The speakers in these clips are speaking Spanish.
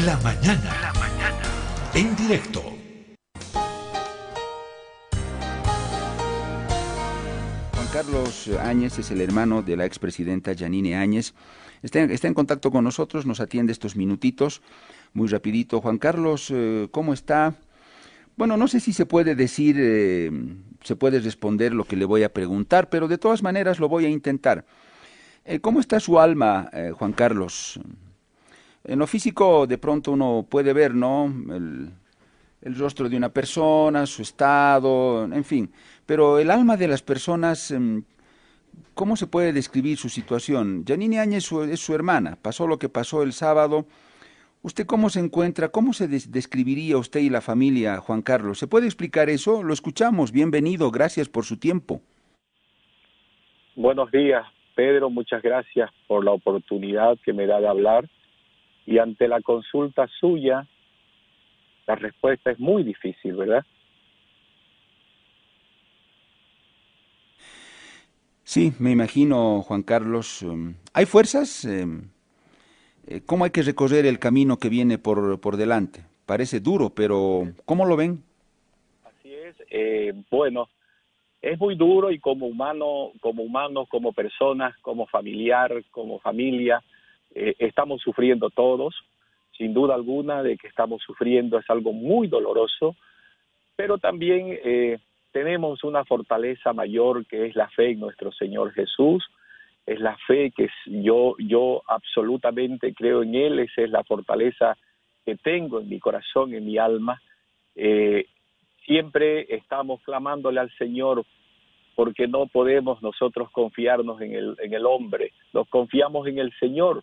La mañana. La mañana. En directo. Juan Carlos Áñez es el hermano de la expresidenta Janine Áñez. Está, está, en contacto con nosotros, nos atiende estos minutitos. Muy rapidito. Juan Carlos, eh, ¿cómo está? Bueno, no sé si se puede decir, eh, se puede responder lo que le voy a preguntar, pero de todas maneras lo voy a intentar. Eh, ¿Cómo está su alma, Juan Carlos? En lo físico de pronto uno puede ver, ¿no? El, rostro de una persona, su estado, en fin. Pero el alma de las personas, em, ¿cómo se puede describir su situación? Janine Áñez es su hermana, pasó lo que pasó el sábado ¿Usted cómo se encuentra? ¿Cómo se describiría usted y la familia, Juan Carlos? ¿Se puede explicar eso? Lo escuchamos. Bienvenido. Gracias por su tiempo. Buenos días, Pedro. Muchas gracias por la oportunidad que me da de hablar. Y ante la consulta suya, la respuesta es muy difícil, ¿verdad? Sí, me imagino, Juan Carlos. Um, ¿Hay fuerzas? Eh, eh, ¿Cómo hay que recorrer el camino que viene por, por delante? Parece duro, pero ¿cómo lo ven? Así es. Eh, bueno, es muy duro y como humano, como humanos, como personas, como familiar, como familia, eh, estamos sufriendo todos. Sin duda alguna de que estamos sufriendo es algo muy doloroso, pero también eh, tenemos una fortaleza mayor que es la fe en nuestro Señor Jesús es la fe que yo, yo absolutamente creo en Él, esa es la fortaleza que tengo en mi corazón, en mi alma. Eh, siempre estamos clamándole al Señor porque no podemos nosotros confiarnos en el, en el hombre, nos confiamos en el Señor.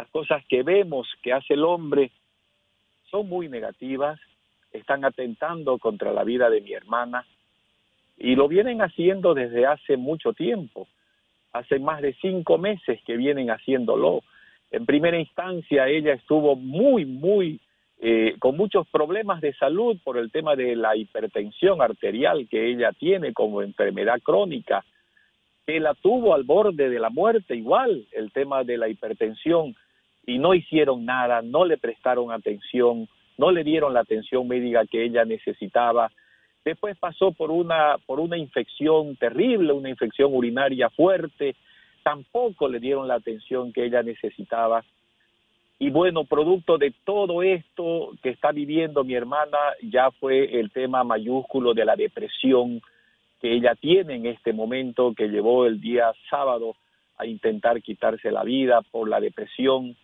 Las cosas que vemos que hace el hombre son muy negativas, están atentando contra la vida de mi hermana y lo vienen haciendo desde hace mucho tiempo hace más de cinco meses que vienen haciéndolo. En primera instancia ella estuvo muy, muy, eh, con muchos problemas de salud por el tema de la hipertensión arterial que ella tiene como enfermedad crónica, que la tuvo al borde de la muerte igual, el tema de la hipertensión, y no hicieron nada, no le prestaron atención, no le dieron la atención médica que ella necesitaba, Después pasó por una, por una infección terrible, una infección urinaria fuerte. Tampoco le dieron la atención que ella necesitaba. Y bueno, producto de todo esto que está viviendo mi hermana, ya fue el tema mayúsculo de la depresión que ella tiene en este momento, que llevó el día sábado a intentar quitarse la vida por la depresión.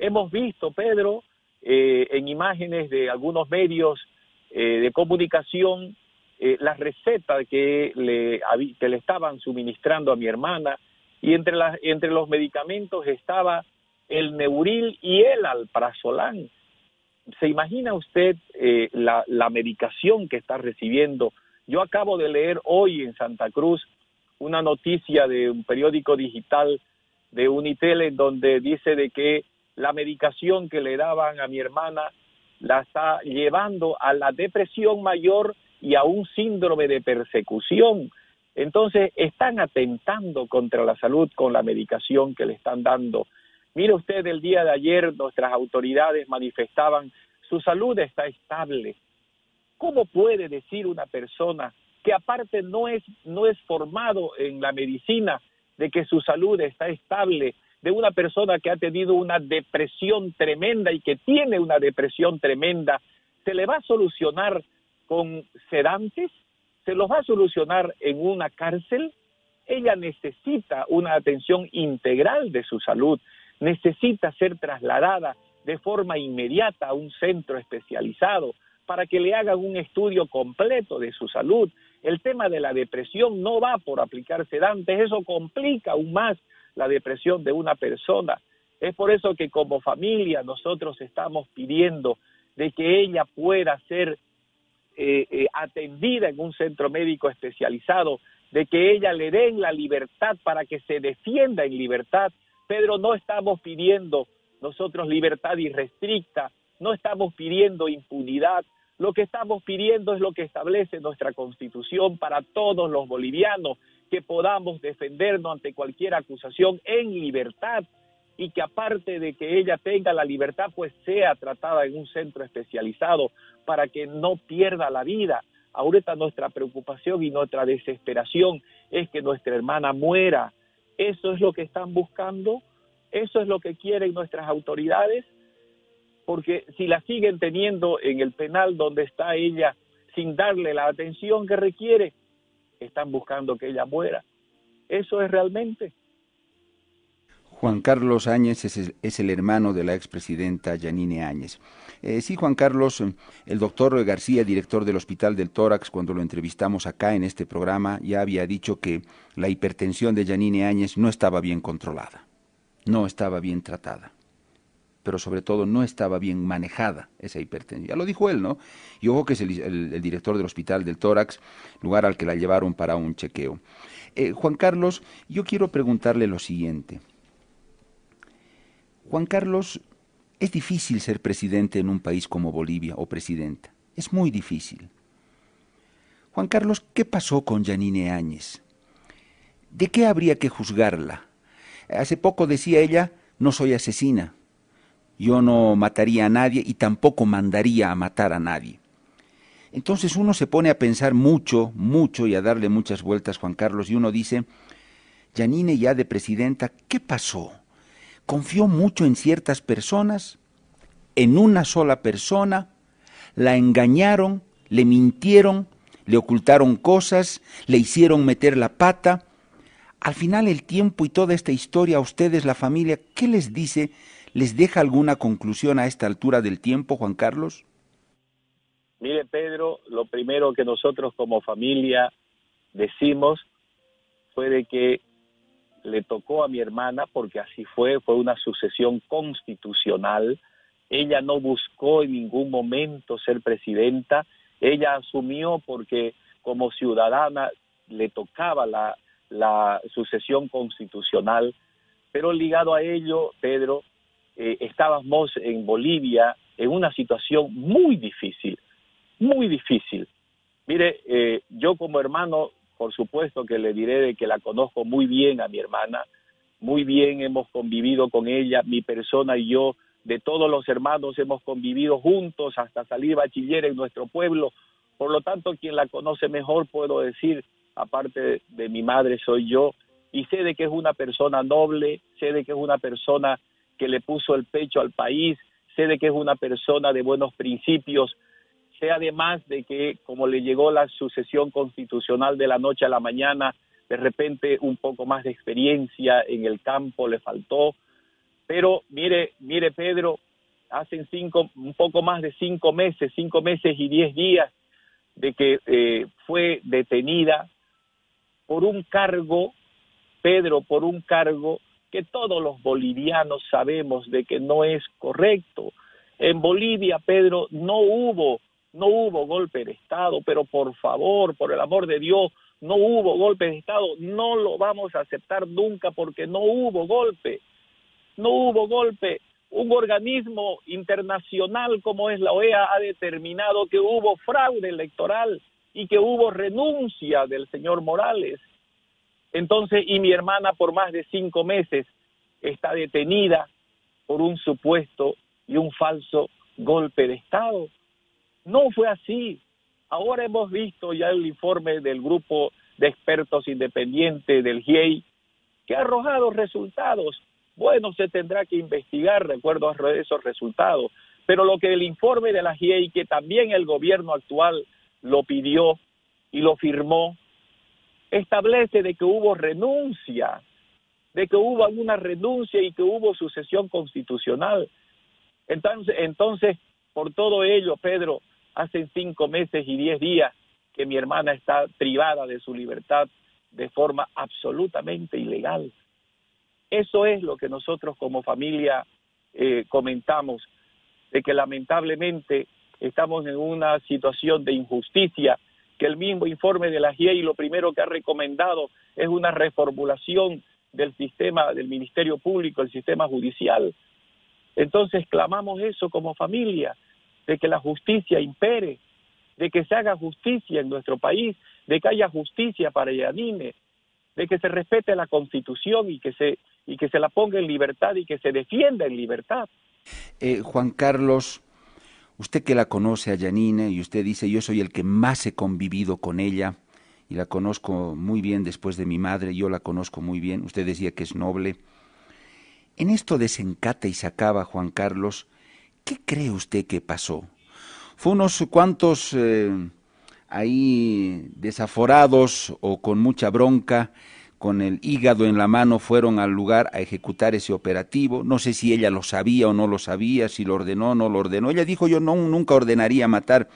Hemos visto, Pedro, eh, en imágenes de algunos medios eh, de comunicación eh, la receta que le, que le estaban suministrando a mi hermana y entre, las, entre los medicamentos estaba el Neuril y el Alprazolam. ¿Se imagina usted eh, la, la medicación que está recibiendo? Yo acabo de leer hoy en Santa Cruz una noticia de un periódico digital de Unitel en donde dice de que la medicación que le daban a mi hermana la está llevando a la depresión mayor y a un síndrome de persecución. Entonces, están atentando contra la salud con la medicación que le están dando. Mire usted, el día de ayer nuestras autoridades manifestaban su salud está estable. ¿Cómo puede decir una persona que aparte no es, no es formado en la medicina de que su salud está estable, de una persona que ha tenido una depresión tremenda y que tiene una depresión tremenda, se le va a solucionar con sedantes, se los va a solucionar en una cárcel. Ella necesita una atención integral de su salud, necesita ser trasladada de forma inmediata a un centro especializado para que le hagan un estudio completo de su salud. El tema de la depresión no va por aplicar sedantes, eso complica aún más la depresión de una persona. Es por eso que como familia nosotros estamos pidiendo de que ella pueda ser eh, eh, atendida en un centro médico especializado, de que ella le den la libertad para que se defienda en libertad. Pedro, no estamos pidiendo nosotros libertad irrestricta, no estamos pidiendo impunidad, lo que estamos pidiendo es lo que establece nuestra constitución para todos los bolivianos, que podamos defendernos ante cualquier acusación en libertad y que aparte de que ella tenga la libertad, pues sea tratada en un centro especializado para que no pierda la vida. Ahorita nuestra preocupación y nuestra desesperación es que nuestra hermana muera. ¿Eso es lo que están buscando? ¿Eso es lo que quieren nuestras autoridades? Porque si la siguen teniendo en el penal donde está ella sin darle la atención que requiere, están buscando que ella muera. ¿Eso es realmente? Juan Carlos Áñez es el, hermano de la expresidenta Yanine Áñez. Eh, sí, Juan Carlos, el doctor García, director del Hospital del Tórax, cuando lo entrevistamos acá en este programa, ya había dicho que la hipertensión de Yanine Áñez no estaba bien controlada, no estaba bien tratada, pero sobre todo no estaba bien manejada esa hipertensión. Ya lo dijo él, ¿no? Y ojo que es el, director del Hospital del Tórax, lugar al que la llevaron para un chequeo. Eh, Juan Carlos, yo quiero preguntarle lo siguiente. Juan Carlos, es difícil ser presidente en un país como Bolivia o presidenta. Es muy difícil. Juan Carlos, ¿qué pasó con Yanine Áñez? ¿De qué habría que juzgarla? Hace poco decía ella, no soy asesina. Yo no mataría a nadie y tampoco mandaría a matar a nadie. Entonces uno se pone a pensar mucho, mucho y a darle muchas vueltas, Juan Carlos, y uno dice, Yanine ya de presidenta, ¿qué pasó? confió mucho en ciertas personas, en una sola persona, la engañaron, le mintieron, le ocultaron cosas, le hicieron meter la pata. Al final el tiempo y toda esta historia a ustedes, la familia, ¿qué les dice? ¿Les deja alguna conclusión a esta altura del tiempo, Juan Carlos? Mire, Pedro, lo primero que nosotros como familia decimos fue de que le tocó a mi hermana porque así fue, fue una sucesión constitucional. Ella no buscó en ningún momento ser presidenta, ella asumió porque como ciudadana le tocaba la, la sucesión constitucional, pero ligado a ello, Pedro, eh, estábamos en Bolivia en una situación muy difícil, muy difícil. Mire, eh, yo como hermano por supuesto que le diré de que la conozco muy bien a mi hermana, muy bien hemos convivido con ella, mi persona y yo, de todos los hermanos hemos convivido juntos hasta salir bachiller en nuestro pueblo, por lo tanto quien la conoce mejor puedo decir, aparte de, mi madre soy yo, y sé de que es una persona noble, sé de que es una persona que le puso el pecho al país, sé de que es una persona de buenos principios, sé además de que como le llegó la sucesión constitucional de la noche a la mañana, de repente un poco más de experiencia en el campo le faltó, pero mire, mire Pedro, hace cinco, un poco más de cinco meses, cinco meses y diez días de que eh, fue detenida por un cargo, Pedro, por un cargo que todos los bolivianos sabemos de que no es correcto. En Bolivia, Pedro, no hubo no hubo golpe de Estado, pero por favor, por el amor de Dios, no hubo golpe de Estado, no lo vamos a aceptar nunca porque no hubo golpe, no hubo golpe. Un organismo internacional como es la OEA ha determinado que hubo fraude electoral y que hubo renuncia del señor Morales. Entonces, y mi hermana por más de cinco meses está detenida por un supuesto y un falso golpe de Estado. No fue así. Ahora hemos visto ya el informe del grupo de expertos independientes del GIEI que ha arrojado resultados. Bueno, se tendrá que investigar de acuerdo a esos resultados, pero lo que el informe de la GIEI, que también el gobierno actual lo pidió y lo firmó, establece de que hubo renuncia, de que hubo alguna renuncia y que hubo sucesión constitucional. Entonces, entonces por todo ello, Pedro, hace cinco meses y diez días que mi hermana está privada de su libertad de forma absolutamente ilegal. Eso es lo que nosotros como familia eh, comentamos, de que lamentablemente estamos en una situación de injusticia, que el mismo informe de la GIEI lo primero que ha recomendado es una reformulación del sistema del Ministerio Público, el sistema judicial. Entonces clamamos eso como familia, de que la justicia impere, de que se haga justicia en nuestro país, de que haya justicia para Yanine, de que se respete la constitución y que se y que se la ponga en libertad y que se defienda en libertad. Eh, Juan Carlos, usted que la conoce a Janine y usted dice yo soy el que más he convivido con ella y la conozco muy bien después de mi madre, yo la conozco muy bien, usted decía que es noble. En esto desencata y se acaba, Juan Carlos, ¿qué cree usted que pasó? Fue unos cuantos eh, ahí desaforados o con mucha bronca, con el hígado en la mano, fueron al lugar a ejecutar ese operativo. No sé si ella lo sabía o no lo sabía, si lo ordenó o no lo ordenó. Ella dijo yo no, nunca ordenaría matar.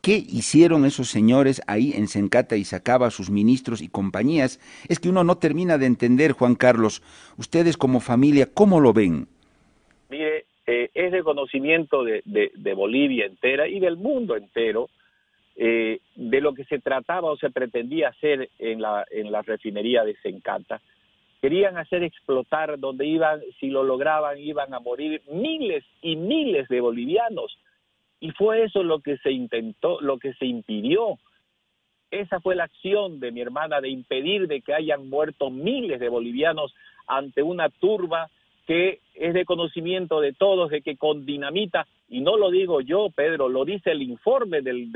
¿Qué hicieron esos señores ahí en Sencata y sacaba sus ministros y compañías? Es que uno no termina de entender, Juan Carlos. Ustedes como familia, ¿cómo lo ven? Mire, eh, es de conocimiento de, de, Bolivia entera y del mundo entero eh, de lo que se trataba o se pretendía hacer en la, en la refinería de Sencata. Querían hacer explotar donde iban, si lo lograban, iban a morir miles y miles de bolivianos. Y fue eso lo que se intentó, lo que se impidió. Esa fue la acción de mi hermana de impedir de que hayan muerto miles de bolivianos ante una turba que es de conocimiento de todos, de que con dinamita, y no lo digo yo, Pedro, lo dice el informe del,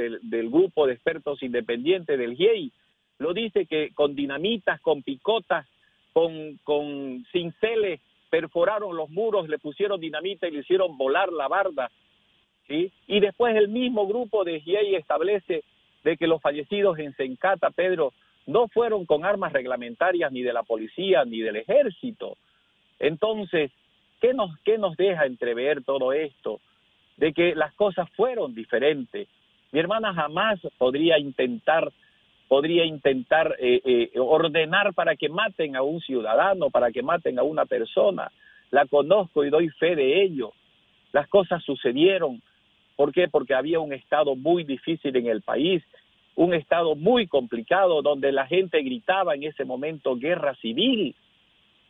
grupo de expertos independientes del GIEI, lo dice que con dinamitas, con picotas, con, con cinceles, perforaron los muros, le pusieron dinamita y le hicieron volar la barda, ¿sí? Y después el mismo grupo de GIEI establece de que los fallecidos en Sencata, Pedro, no fueron con armas reglamentarias ni de la policía ni del ejército, entonces, ¿qué nos, qué nos deja entrever todo esto? De que las cosas fueron diferentes. Mi hermana jamás podría intentar podría intentar eh, eh, ordenar para que maten a un ciudadano, para que maten a una persona. La conozco y doy fe de ello. Las cosas sucedieron. ¿Por qué? Porque había un estado muy difícil en el país, un estado muy complicado donde la gente gritaba en ese momento guerra civil.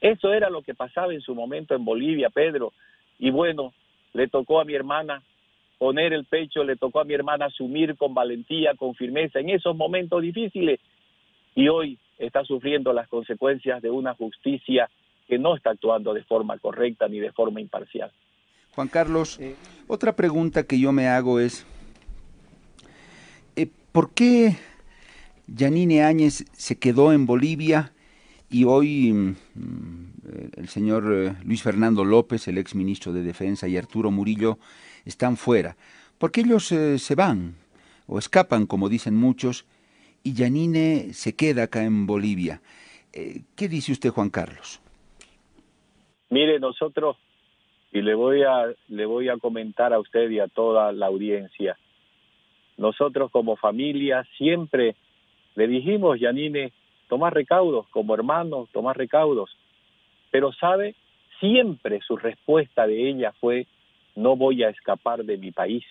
Eso era lo que pasaba en su momento en Bolivia, Pedro. Y bueno, le tocó a mi hermana poner el pecho, le tocó a mi hermana asumir con valentía, con firmeza en esos momentos difíciles. Y hoy está sufriendo las consecuencias de una justicia que no está actuando de forma correcta ni de forma imparcial. Juan Carlos, otra pregunta que yo me hago es, eh, ¿por qué Yanine Áñez se quedó en Bolivia y hoy mm, el señor eh, Luis Fernando López, el ex ministro de Defensa, y Arturo Murillo están fuera, porque ellos eh, se van o escapan, como dicen muchos, y Yanine se queda acá en Bolivia. Eh, ¿Qué dice usted, Juan Carlos? Mire, nosotros, y le voy a, le voy a comentar a usted y a toda la audiencia, nosotros como familia siempre le dijimos, Yanine, tomar recaudos, como hermanos, tomar recaudos. Pero sabe, siempre su respuesta de ella fue, no voy a escapar de mi país.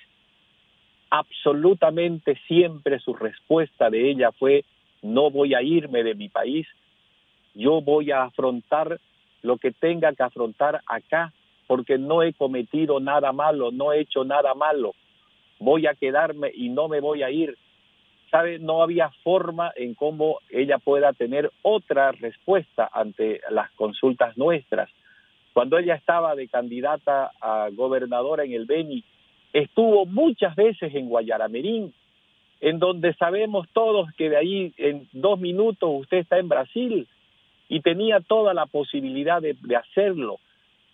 Absolutamente siempre su respuesta de ella fue, no voy a irme de mi país, yo voy a afrontar lo que tenga que afrontar acá, porque no he cometido nada malo, no he hecho nada malo, voy a quedarme y no me voy a ir, ¿sabe? No había forma en cómo ella pueda tener otra respuesta ante las consultas nuestras. Cuando ella estaba de candidata a gobernadora en el Beni, estuvo muchas veces en Guayaramerín, en donde sabemos todos que de ahí en dos minutos usted está en Brasil y tenía toda la posibilidad de, de hacerlo,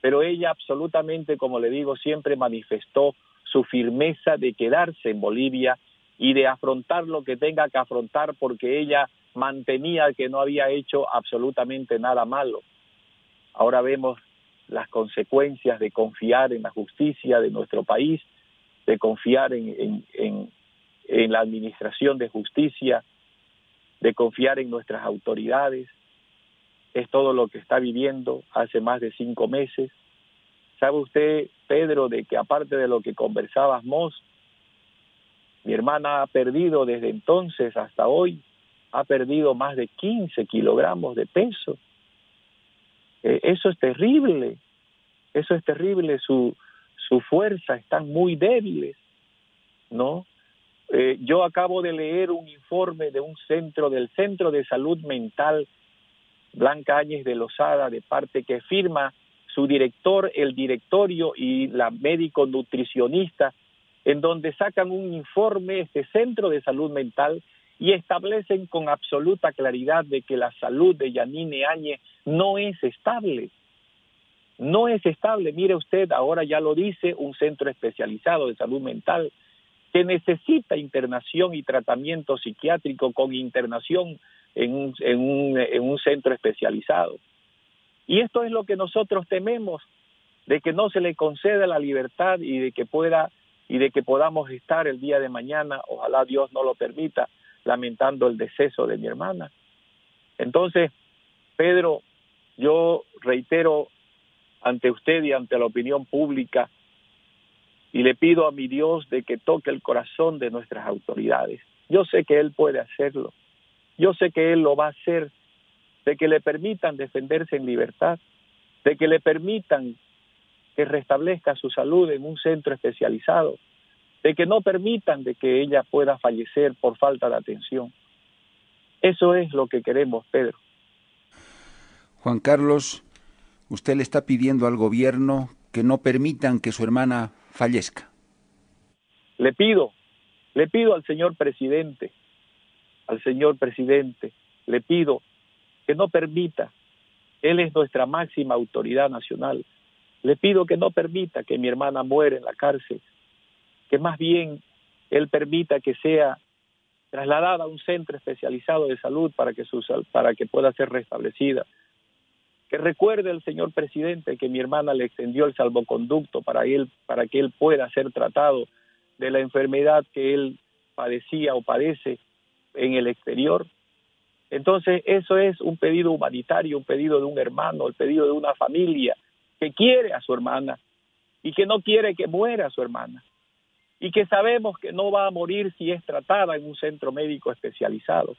pero ella absolutamente, como le digo, siempre manifestó su firmeza de quedarse en Bolivia y de afrontar lo que tenga que afrontar porque ella mantenía que no había hecho absolutamente nada malo. Ahora vemos las consecuencias de confiar en la justicia de nuestro país, de confiar en, en, la administración de justicia, de confiar en nuestras autoridades. Es todo lo que está viviendo hace más de cinco meses. ¿Sabe usted, Pedro, de que aparte de lo que conversábamos, mi hermana ha perdido desde entonces hasta hoy, ha perdido más de 15 kilogramos de peso. Eh, eso es terrible, eso es terrible, su, su fuerza están muy débiles, ¿no? Eh, yo acabo de leer un informe de un centro, del Centro de Salud Mental Blanca Áñez de Lozada, de parte que firma su director, el directorio y la médico nutricionista, en donde sacan un informe, este centro de salud mental, y establecen con absoluta claridad de que la salud de Yanine Áñez no es estable. No es estable. Mire usted, ahora ya lo dice un centro especializado de salud mental que necesita internación y tratamiento psiquiátrico con internación en un, en un, en un centro especializado. Y esto es lo que nosotros tememos, de que no se le conceda la libertad y de que pueda y de que podamos estar el día de mañana, ojalá Dios no lo permita, lamentando el deceso de mi hermana. Entonces, Pedro, yo reitero ante usted y ante la opinión pública y le pido a mi Dios de que toque el corazón de nuestras autoridades. Yo sé que Él puede hacerlo. Yo sé que Él lo va a hacer, de que le permitan defenderse en libertad, de que le permitan que restablezca su salud en un centro especializado, de que no permitan de que ella pueda fallecer por falta de atención. Eso es lo que queremos, Pedro. Juan Carlos, usted le está pidiendo al gobierno que no permitan que su hermana fallezca. Le pido, le pido al señor presidente, al señor presidente, le pido que no permita, él es nuestra máxima autoridad nacional, le pido que no permita que mi hermana muera en la cárcel, que más bien él permita que sea trasladada a un centro especializado de salud para que, su, para que pueda ser restablecida. Que recuerde el señor presidente que mi hermana le extendió el salvoconducto para, él, para que él pueda ser tratado de la enfermedad que él padecía o padece en el exterior. Entonces, eso es un pedido humanitario, un pedido de un hermano, el pedido de una familia que quiere a su hermana y que no quiere que muera su hermana y que sabemos que no va a morir si es tratada en un centro médico especializado.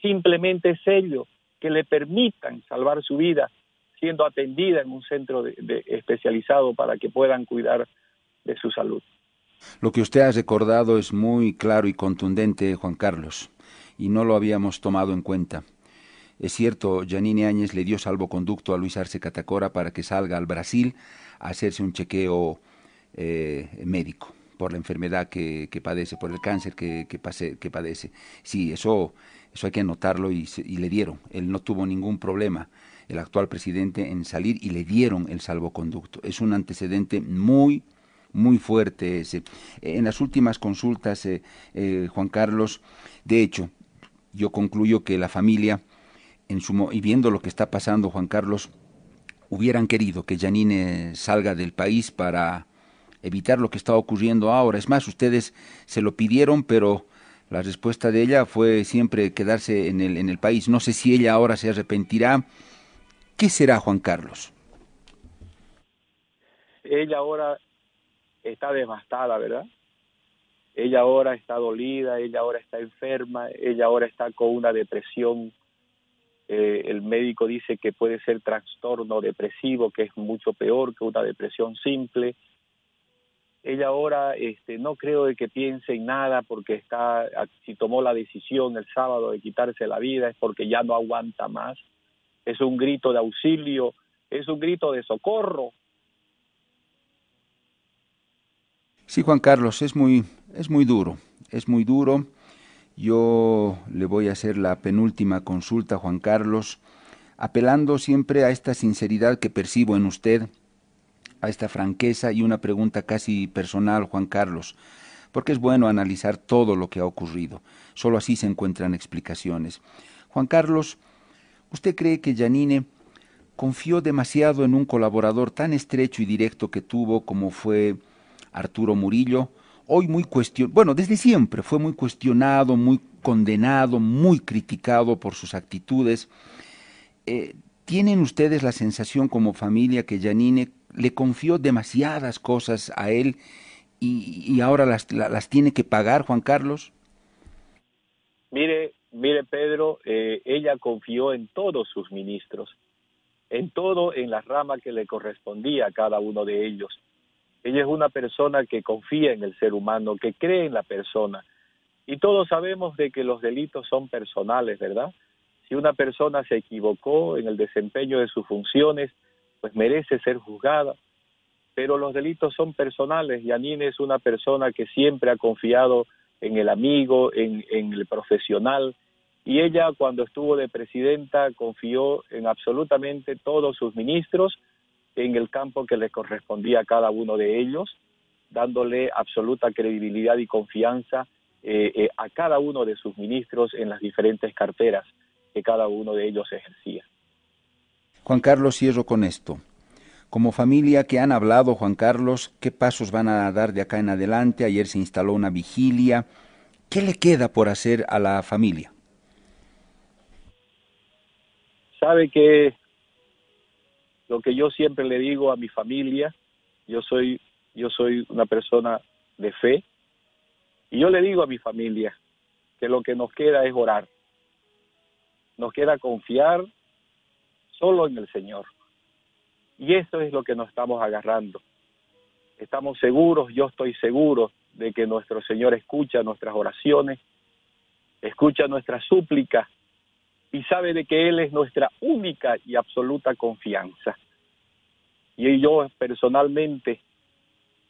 Simplemente es ello que le permitan salvar su vida siendo atendida en un centro de, especializado para que puedan cuidar de su salud. Lo que usted ha recordado es muy claro y contundente, Juan Carlos, y no lo habíamos tomado en cuenta. Es cierto, Janine Áñez le dio salvoconducto a Luis Arce Catacora para que salga al Brasil a hacerse un chequeo eh, médico por la enfermedad que, padece, por el cáncer que, que, que padece. Sí, eso, eso hay que anotarlo y, y, le dieron. Él no tuvo ningún problema, el actual presidente, en salir y le dieron el salvoconducto. Es un antecedente muy, muy fuerte ese. En las últimas consultas, eh, eh, Juan Carlos, de hecho, yo concluyo que la familia, y viendo lo que está pasando, Juan Carlos, hubieran querido que Janine salga del país para evitar lo que está ocurriendo ahora. Es más, ustedes se lo pidieron, pero la respuesta de ella fue siempre quedarse en el, en el país. No sé si ella ahora se arrepentirá. ¿Qué será, Juan Carlos? Ella ahora está devastada, ¿verdad? Ella ahora está dolida, ella ahora está enferma, ella ahora está con una depresión. Eh, el médico dice que puede ser trastorno depresivo, que es mucho peor que una depresión simple ella ahora este, no creo de que piense en nada porque está, si tomó la decisión el sábado de quitarse la vida es porque ya no aguanta más. Es un grito de auxilio, es un grito de socorro. Sí, Juan Carlos, es muy, es muy duro, es muy duro. Yo le voy a hacer la penúltima consulta, Juan Carlos, apelando siempre a esta sinceridad que percibo en usted a esta franqueza y una pregunta casi personal, Juan Carlos, porque es bueno analizar todo lo que ha ocurrido. Solo así se encuentran explicaciones. Juan Carlos, ¿usted cree que Janine confió demasiado en un colaborador tan estrecho y directo que tuvo como fue Arturo Murillo? Hoy muy cuestionado, bueno, desde siempre fue muy cuestionado, muy condenado, muy criticado por sus actitudes. Eh, ¿Tienen ustedes la sensación como familia que Janine le confió demasiadas cosas a él y, ahora las, tiene que pagar, Juan Carlos? Mire, mire Pedro, eh, ella confió en todos sus ministros, en todo, en la rama que le correspondía a cada uno de ellos. Ella es una persona que confía en el ser humano, que cree en la persona. Y todos sabemos de que los delitos son personales, ¿verdad? Si una persona se equivocó en el desempeño de sus funciones, pues merece ser juzgada. Pero los delitos son personales. Yanine es una persona que siempre ha confiado en el amigo, en, en el profesional, y ella cuando estuvo de presidenta confió en absolutamente todos sus ministros en el campo que le correspondía a cada uno de ellos, dándole absoluta credibilidad y confianza eh, eh, a cada uno de sus ministros en las diferentes carteras que cada uno de ellos ejercía. Juan Carlos, cierro con esto. Como familia que han hablado, Juan Carlos, ¿qué pasos van a dar de acá en adelante? Ayer se instaló una vigilia. ¿Qué le queda por hacer a la familia? Sabe que lo que yo siempre le digo a mi familia, yo soy, yo soy una persona de fe, y yo le digo a mi familia que lo que nos queda es orar. Nos queda confiar solo en el Señor. Y eso es lo que nos estamos agarrando. Estamos seguros, yo estoy seguro de que nuestro Señor escucha nuestras oraciones, escucha nuestras súplicas y sabe de que Él es nuestra única y absoluta confianza. Y yo personalmente,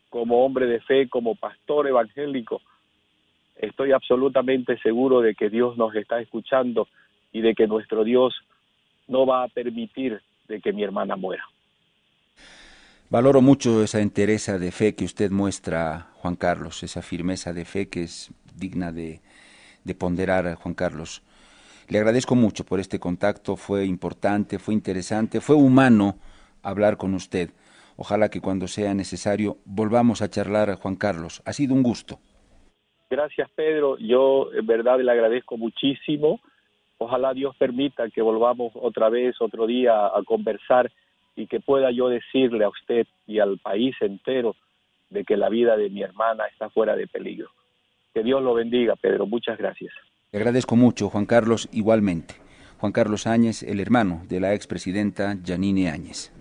como hombre de fe, como pastor evangélico, estoy absolutamente seguro de que Dios nos está escuchando y de que nuestro Dios no va a permitir de que mi hermana muera. Valoro mucho esa entereza de fe que usted muestra, Juan Carlos, esa firmeza de fe que es digna de, de ponderar, Juan Carlos. Le agradezco mucho por este contacto, fue importante, fue interesante, fue humano hablar con usted. Ojalá que cuando sea necesario volvamos a charlar, Juan Carlos. Ha sido un gusto. Gracias, Pedro. Yo en verdad le agradezco muchísimo. Ojalá Dios permita que volvamos otra vez, otro día, a conversar y que pueda yo decirle a usted y al país entero de que la vida de mi hermana está fuera de peligro. Que Dios lo bendiga, Pedro. Muchas gracias. Le agradezco mucho, Juan Carlos, igualmente. Juan Carlos Áñez, el hermano de la expresidenta Janine Áñez.